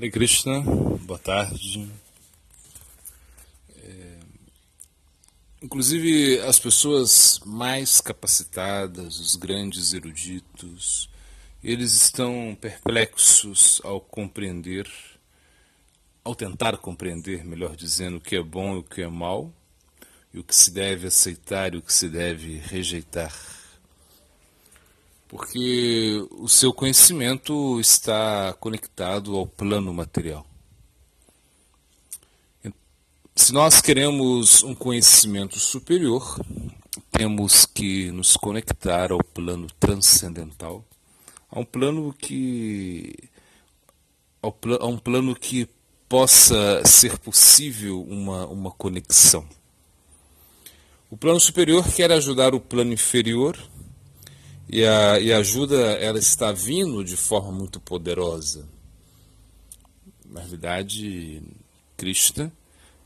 Hare Krishna, boa tarde. É, inclusive, as pessoas mais capacitadas, os grandes eruditos, eles estão perplexos ao compreender, ao tentar compreender, melhor dizendo, o que é bom e o que é mal, e o que se deve aceitar e o que se deve rejeitar porque o seu conhecimento está conectado ao plano material. Se nós queremos um conhecimento superior, temos que nos conectar ao plano transcendental, a um plano que a um plano que possa ser possível uma, uma conexão. O plano superior quer ajudar o plano inferior e a, e a ajuda ela está vindo de forma muito poderosa. Na realidade, Krishna,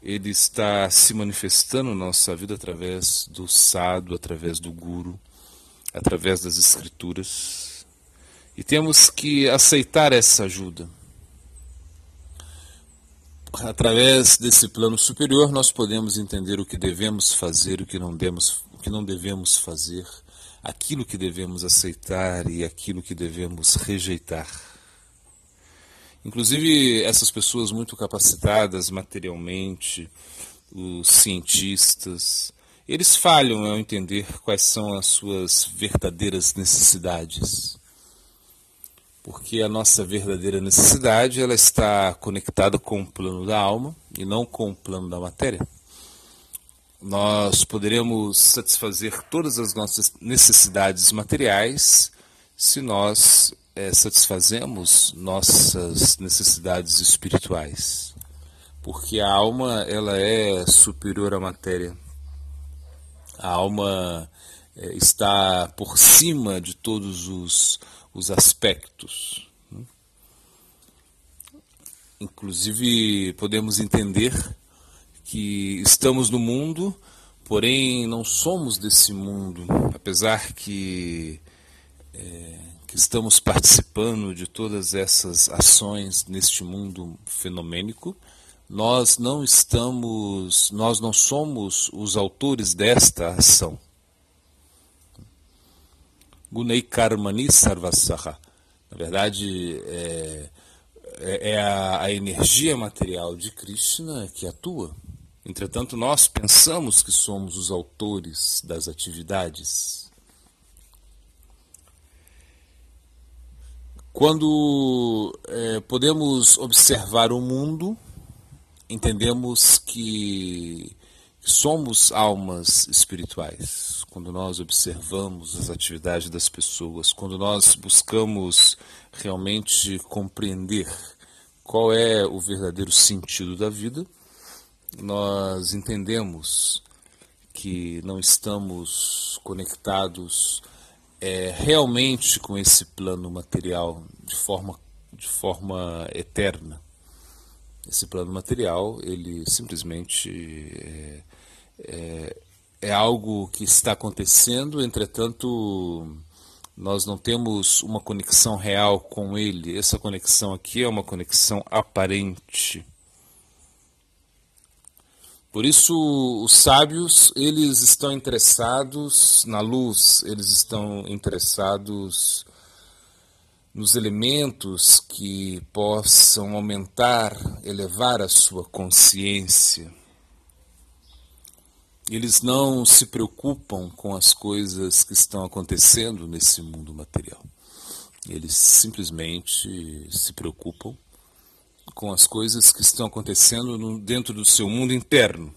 ele está se manifestando na nossa vida através do sado, através do guru, através das escrituras. E temos que aceitar essa ajuda. Através desse plano superior, nós podemos entender o que devemos fazer, o que não devemos, o que não devemos fazer aquilo que devemos aceitar e aquilo que devemos rejeitar. Inclusive, essas pessoas muito capacitadas materialmente, os cientistas, eles falham ao entender quais são as suas verdadeiras necessidades. Porque a nossa verdadeira necessidade ela está conectada com o plano da alma e não com o plano da matéria nós poderemos satisfazer todas as nossas necessidades materiais se nós é, satisfazemos nossas necessidades espirituais. Porque a alma ela é superior à matéria. A alma é, está por cima de todos os, os aspectos. Inclusive, podemos entender que estamos no mundo, porém não somos desse mundo, apesar que, é, que estamos participando de todas essas ações neste mundo fenomênico, nós não estamos, nós não somos os autores desta ação. Gunei Karmani Sarvasaha. Na verdade, é, é, é a, a energia material de Krishna que atua. Entretanto, nós pensamos que somos os autores das atividades. Quando é, podemos observar o mundo, entendemos que somos almas espirituais. Quando nós observamos as atividades das pessoas, quando nós buscamos realmente compreender qual é o verdadeiro sentido da vida, nós entendemos que não estamos conectados é, realmente com esse plano material de forma, de forma eterna. Esse plano material, ele simplesmente é, é, é algo que está acontecendo, entretanto, nós não temos uma conexão real com ele. Essa conexão aqui é uma conexão aparente. Por isso, os sábios, eles estão interessados na luz, eles estão interessados nos elementos que possam aumentar, elevar a sua consciência. Eles não se preocupam com as coisas que estão acontecendo nesse mundo material. Eles simplesmente se preocupam com as coisas que estão acontecendo no, dentro do seu mundo interno.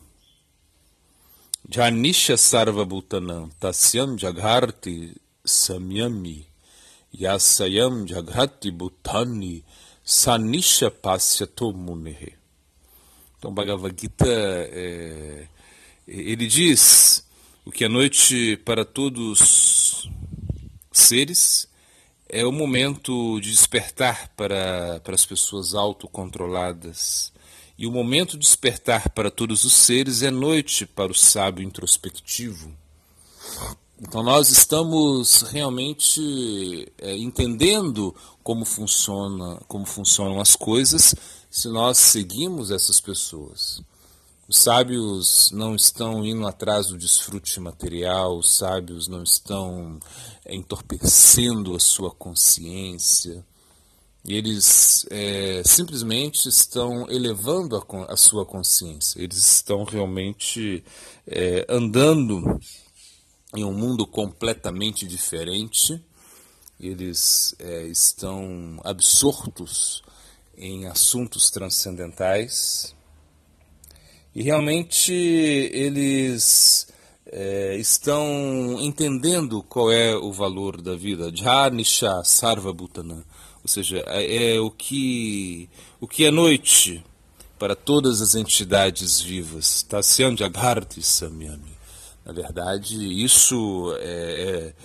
Janisha Sarva Bhutanam Tasyam Jagharti Samyami Yasayam Jaghati Bhutani Sanisha Pasyato Munehe. Então, Bhagavad Gita, é, ele diz o que é noite para todos seres é o momento de despertar para, para as pessoas autocontroladas. E o momento de despertar para todos os seres é noite para o sábio introspectivo. Então nós estamos realmente é, entendendo como funciona, como funcionam as coisas, se nós seguimos essas pessoas. Os sábios não estão indo atrás do desfrute material, os sábios não estão entorpecendo a sua consciência, eles é, simplesmente estão elevando a, a, sua consciência, eles estão realmente é, andando em um mundo completamente diferente, eles é, estão absortos em assuntos transcendentais e realmente eles é, estão entendendo qual é o valor da vida. Dharnisha Sarva Bhutana. Ou seja, é, é o que, o que é noite para todas as entidades vivas. Tasyam Jagarti Samyami. Na verdade, isso é,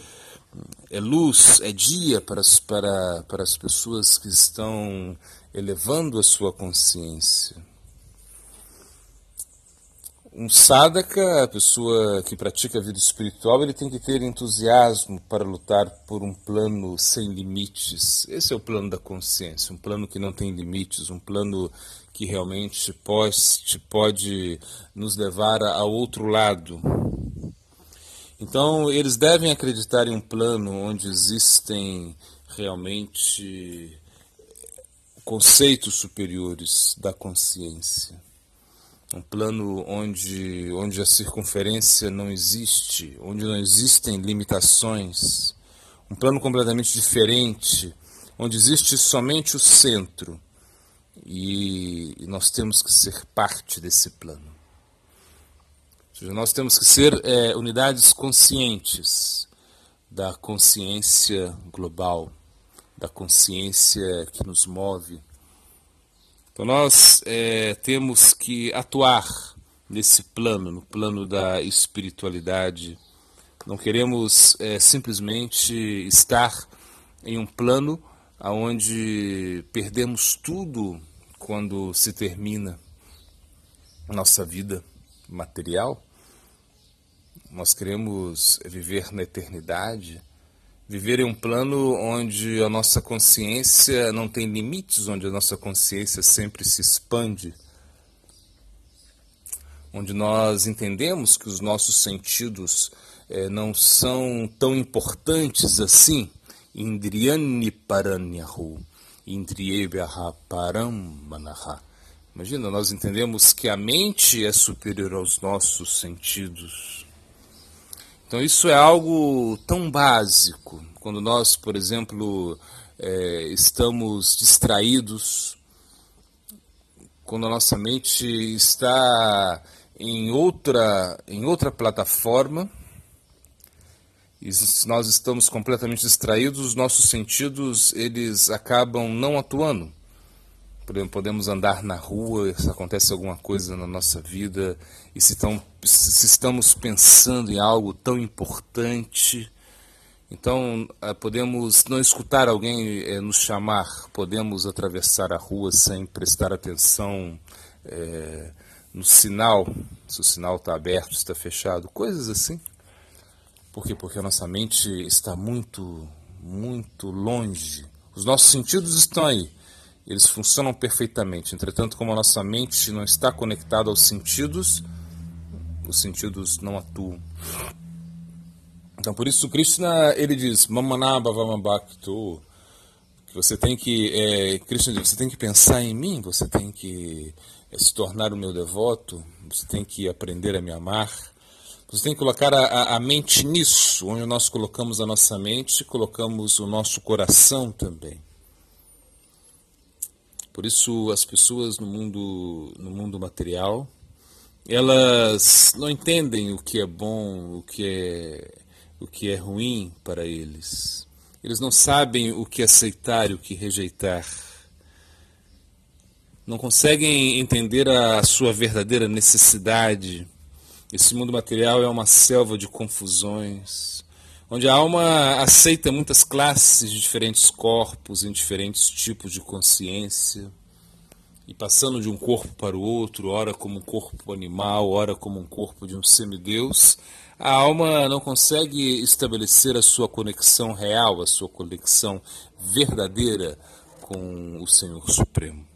é, é, luz, é dia para para, para as pessoas que estão elevando a sua consciência. Um sadhaka, a pessoa que pratica a vida espiritual, ele tem que ter entusiasmo para lutar por um plano sem limites. Esse é o plano da consciência, um plano que não tem limites, um plano que realmente pode, pode nos levar ao outro lado. Então, eles devem acreditar em um plano onde existem realmente conceitos superiores da consciência um plano onde, onde a circunferência não existe, onde não existem limitações, um plano completamente diferente, onde existe somente o centro e, nós temos que ser parte desse plano. Ou seja, nós temos que ser é, unidades conscientes da consciência global, da consciência que nos move então nós é, temos que atuar nesse plano, no plano da espiritualidade. Não queremos é, simplesmente estar em um plano onde perdemos tudo quando se termina nossa vida material. Nós queremos viver na eternidade Viver em um plano onde a nossa consciência não tem limites, onde a nossa consciência sempre se expande, onde nós entendemos que os nossos sentidos eh, não são tão importantes assim. Indriyani paranyahu, indriyebhya paramanaha. Imagina, nós entendemos que a mente é superior aos nossos sentidos. Então, isso é algo tão básico. Quando nós, por exemplo, é, estamos distraídos, quando a nossa mente está em outra, em outra plataforma, e se nós estamos completamente distraídos, os nossos sentidos eles acabam não atuando. Podemos andar na rua, se acontece alguma coisa na nossa vida, e se, tão, se estamos pensando em algo tão importante, então eh, podemos não escutar alguém é, nos chamar, podemos atravessar a rua sem prestar atenção é, no sinal, se o sinal está aberto, está fechado, coisas assim. Por quê? Porque a nossa mente está muito, muito longe. Os nossos sentidos estão aí eles funcionam perfeitamente. Entretanto, como a nossa mente não está conectada aos sentidos, os sentidos não atuam. Então, por isso, Krishna ele diz: Mamanabhavamabhakto. Que você tem que, é, Krishna diz, você tem que pensar em mim, você tem que é, se tornar o meu devoto, você tem que aprender a me amar. Você tem que colocar a, a, mente nisso, onde nós colocamos a nossa mente, colocamos o nosso coração também. Por isso as pessoas no mundo no mundo material, elas não entendem o que é bom, o que é o que é ruim para eles. Eles não sabem o que aceitar e o que rejeitar. Não conseguem entender a sua verdadeira necessidade. Esse mundo material é uma selva de confusões, onde a alma aceita muitas classes de diferentes corpos, em diferentes tipos de consciência. e passando de um corpo para o outro, ora como um corpo animal, ora como um corpo de um semideus, a alma não consegue estabelecer a sua conexão real, a sua conexão verdadeira com o Senhor Supremo.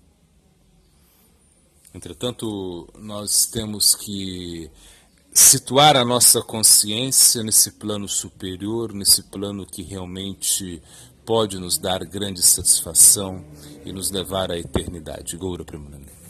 Entretanto, nós temos que situar a nossa consciência nesse plano superior, nesse plano que realmente pode nos dar grande satisfação e nos levar à eternidade. Goura Premananda.